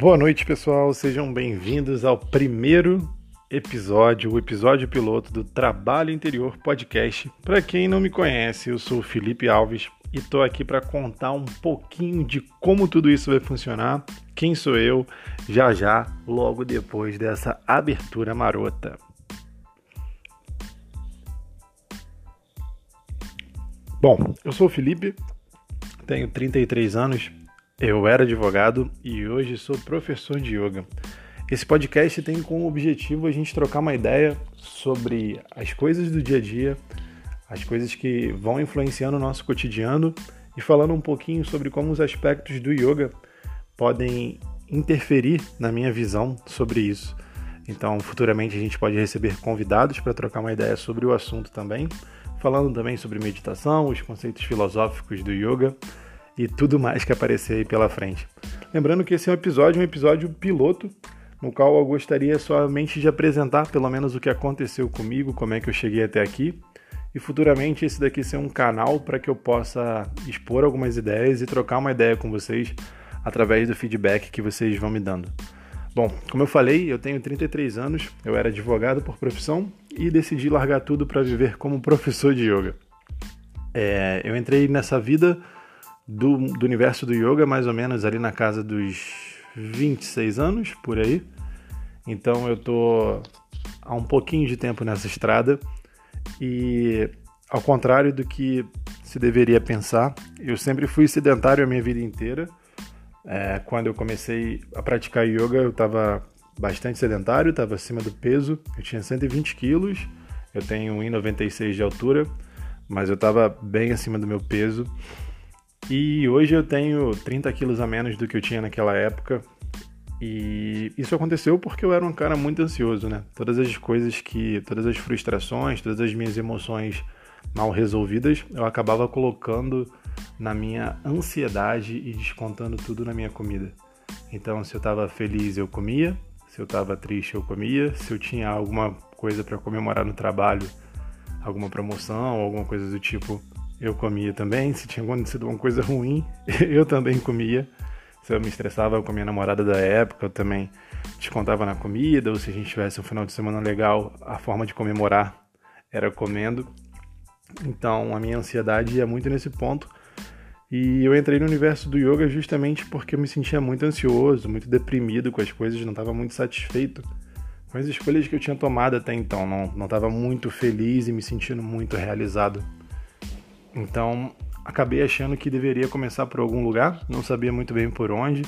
Boa noite, pessoal. Sejam bem-vindos ao primeiro episódio, o episódio piloto do Trabalho Interior Podcast. Para quem não me conhece, eu sou Felipe Alves e estou aqui para contar um pouquinho de como tudo isso vai funcionar, quem sou eu, já já, logo depois dessa abertura marota. Bom, eu sou o Felipe, tenho 33 anos, eu era advogado e hoje sou professor de yoga. Esse podcast tem como objetivo a gente trocar uma ideia sobre as coisas do dia a dia, as coisas que vão influenciando o nosso cotidiano e falando um pouquinho sobre como os aspectos do yoga podem interferir na minha visão sobre isso. Então, futuramente a gente pode receber convidados para trocar uma ideia sobre o assunto também, falando também sobre meditação, os conceitos filosóficos do yoga e tudo mais que aparecer aí pela frente. Lembrando que esse é um episódio, um episódio piloto, no qual eu gostaria somente de apresentar pelo menos o que aconteceu comigo, como é que eu cheguei até aqui, e futuramente esse daqui ser um canal para que eu possa expor algumas ideias e trocar uma ideia com vocês através do feedback que vocês vão me dando. Bom, como eu falei, eu tenho 33 anos, eu era advogado por profissão e decidi largar tudo para viver como professor de yoga. É, eu entrei nessa vida do, do universo do yoga mais ou menos ali na casa dos 26 anos, por aí. Então eu tô há um pouquinho de tempo nessa estrada e ao contrário do que se deveria pensar, eu sempre fui sedentário a minha vida inteira. É, quando eu comecei a praticar yoga, eu estava bastante sedentário, estava acima do peso. Eu tinha 120 quilos, eu tenho 1,96 de altura, mas eu estava bem acima do meu peso. E hoje eu tenho 30 quilos a menos do que eu tinha naquela época. E isso aconteceu porque eu era um cara muito ansioso, né? Todas as coisas que. Todas as frustrações, todas as minhas emoções mal resolvidas, eu acabava colocando na minha ansiedade e descontando tudo na minha comida. Então, se eu estava feliz, eu comia. Se eu estava triste, eu comia. Se eu tinha alguma coisa para comemorar no trabalho, alguma promoção, alguma coisa do tipo, eu comia também. Se tinha acontecido uma coisa ruim, eu também comia. Se eu me estressava com a minha namorada da época, eu também descontava na comida. Ou se a gente tivesse um final de semana legal, a forma de comemorar era comendo. Então a minha ansiedade ia muito nesse ponto. E eu entrei no universo do yoga justamente porque eu me sentia muito ansioso, muito deprimido com as coisas, não estava muito satisfeito com as escolhas que eu tinha tomado até então. Não estava muito feliz e me sentindo muito realizado. Então, acabei achando que deveria começar por algum lugar, não sabia muito bem por onde.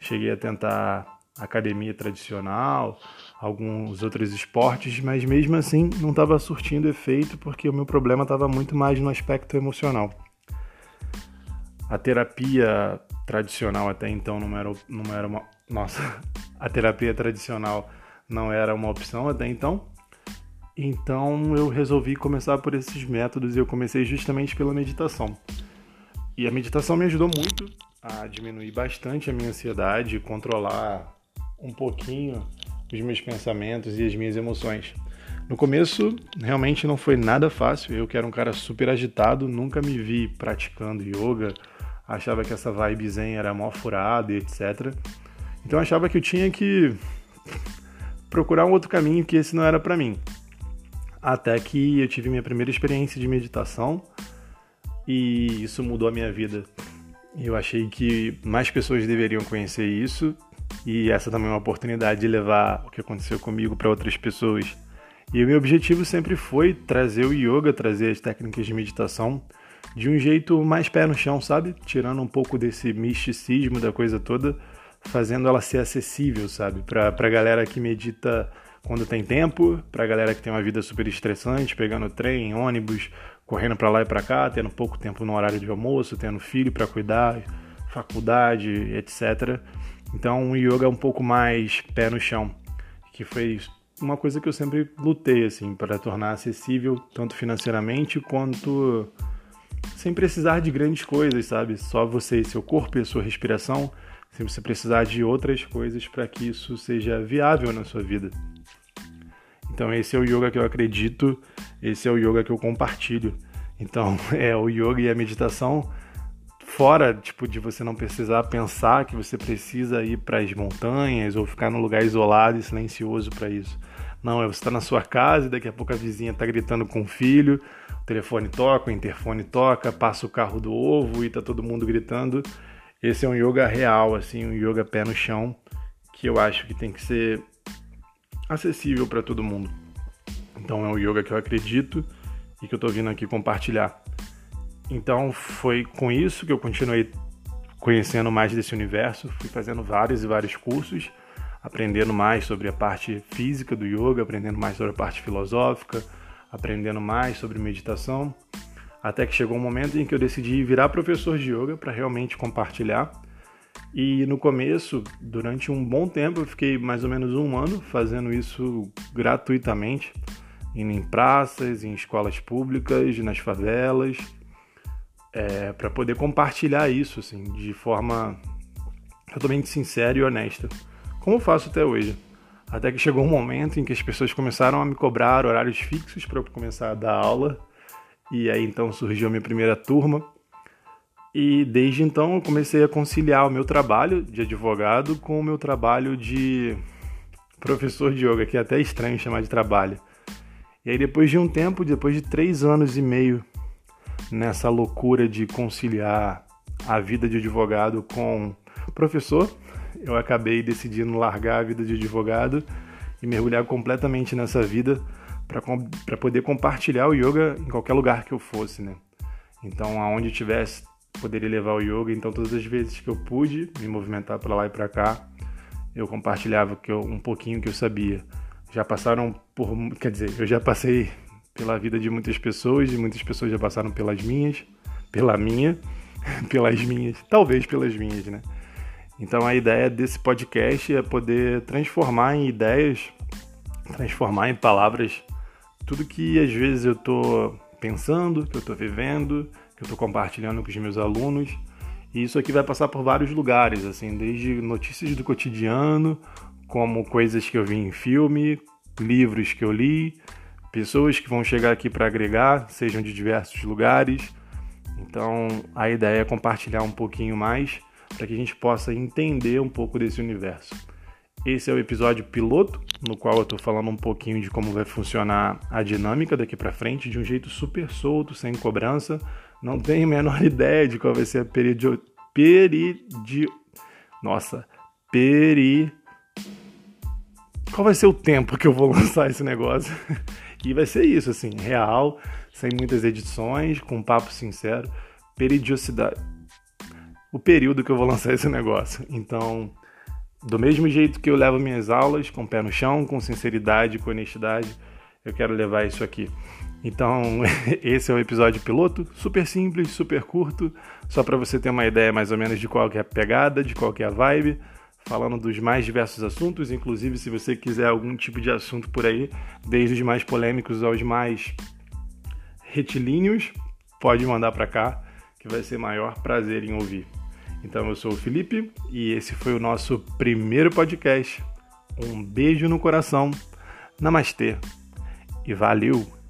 Cheguei a tentar academia tradicional, alguns outros esportes, mas mesmo assim não estava surtindo efeito porque o meu problema estava muito mais no aspecto emocional. A terapia tradicional até então não era, não era uma. Nossa, a terapia tradicional não era uma opção até então. Então eu resolvi começar por esses métodos e eu comecei justamente pela meditação. E a meditação me ajudou muito a diminuir bastante a minha ansiedade, controlar um pouquinho os meus pensamentos e as minhas emoções. No começo, realmente não foi nada fácil. Eu que era um cara super agitado, nunca me vi praticando yoga, achava que essa vibe zen era mó furada e etc. Então achava que eu tinha que procurar um outro caminho que esse não era para mim até que eu tive minha primeira experiência de meditação e isso mudou a minha vida. Eu achei que mais pessoas deveriam conhecer isso e essa também é uma oportunidade de levar o que aconteceu comigo para outras pessoas. E o meu objetivo sempre foi trazer o yoga, trazer as técnicas de meditação de um jeito mais pé no chão, sabe? Tirando um pouco desse misticismo da coisa toda, fazendo ela ser acessível, sabe? Para a galera que medita quando tem tempo, pra galera que tem uma vida super estressante, pegando trem, ônibus, correndo para lá e para cá, tendo pouco tempo no horário de almoço, tendo filho para cuidar, faculdade, etc. Então, o yoga é um pouco mais pé no chão, que foi uma coisa que eu sempre lutei assim para tornar acessível tanto financeiramente quanto sem precisar de grandes coisas, sabe? Só você e seu corpo e a sua respiração, sem você precisar de outras coisas para que isso seja viável na sua vida. Então esse é o yoga que eu acredito, esse é o yoga que eu compartilho. Então é o yoga e a meditação fora, tipo, de você não precisar pensar que você precisa ir para as montanhas ou ficar num lugar isolado e silencioso para isso. Não, é você está na sua casa e daqui a pouco a vizinha está gritando com o filho, o telefone toca, o interfone toca, passa o carro do ovo e tá todo mundo gritando. Esse é um yoga real, assim, um yoga pé no chão, que eu acho que tem que ser acessível para todo mundo. Então é um yoga que eu acredito e que eu estou vindo aqui compartilhar. Então foi com isso que eu continuei conhecendo mais desse universo, fui fazendo vários e vários cursos, aprendendo mais sobre a parte física do yoga, aprendendo mais sobre a parte filosófica, aprendendo mais sobre meditação, até que chegou um momento em que eu decidi virar professor de yoga para realmente compartilhar. E no começo, durante um bom tempo, eu fiquei mais ou menos um ano fazendo isso gratuitamente, indo em praças, em escolas públicas, nas favelas, é, para poder compartilhar isso assim, de forma totalmente sincera e honesta, como faço até hoje. Até que chegou um momento em que as pessoas começaram a me cobrar horários fixos para eu começar a dar aula, e aí então surgiu a minha primeira turma. E desde então eu comecei a conciliar o meu trabalho de advogado com o meu trabalho de professor de yoga, que é até estranho chamar de trabalho. E aí depois de um tempo, depois de três anos e meio nessa loucura de conciliar a vida de advogado com professor, eu acabei decidindo largar a vida de advogado e mergulhar completamente nessa vida para poder compartilhar o yoga em qualquer lugar que eu fosse, né? Então, aonde tivesse, poderia levar o yoga. Então, todas as vezes que eu pude me movimentar para lá e para cá, eu compartilhava eu, um pouquinho que eu sabia. Já passaram por, quer dizer, eu já passei pela vida de muitas pessoas e muitas pessoas já passaram pelas minhas, pela minha, pelas minhas, talvez pelas minhas, né? Então a ideia desse podcast é poder transformar em ideias, transformar em palavras tudo que às vezes eu tô pensando, que eu tô vivendo, que eu tô compartilhando com os meus alunos. E isso aqui vai passar por vários lugares, assim, desde notícias do cotidiano, como coisas que eu vi em filme, livros que eu li, pessoas que vão chegar aqui para agregar, sejam de diversos lugares. Então, a ideia é compartilhar um pouquinho mais para que a gente possa entender um pouco desse universo. Esse é o episódio piloto, no qual eu estou falando um pouquinho de como vai funcionar a dinâmica daqui para frente, de um jeito super solto, sem cobrança. Não tenho a menor ideia de qual vai ser a peridio... peridio... Nossa, peri... Qual vai ser o tempo que eu vou lançar esse negócio? E vai ser isso, assim, real, sem muitas edições, com um papo sincero, peridiosidade. O período que eu vou lançar esse negócio. Então, do mesmo jeito que eu levo minhas aulas, com o pé no chão, com sinceridade, com honestidade, eu quero levar isso aqui. Então, esse é o episódio piloto, super simples, super curto, só para você ter uma ideia mais ou menos de qual é a pegada, de qual é a vibe falando dos mais diversos assuntos, inclusive se você quiser algum tipo de assunto por aí, desde os mais polêmicos aos mais retilíneos, pode mandar para cá, que vai ser maior prazer em ouvir. Então eu sou o Felipe e esse foi o nosso primeiro podcast. Um beijo no coração, namastê e valeu!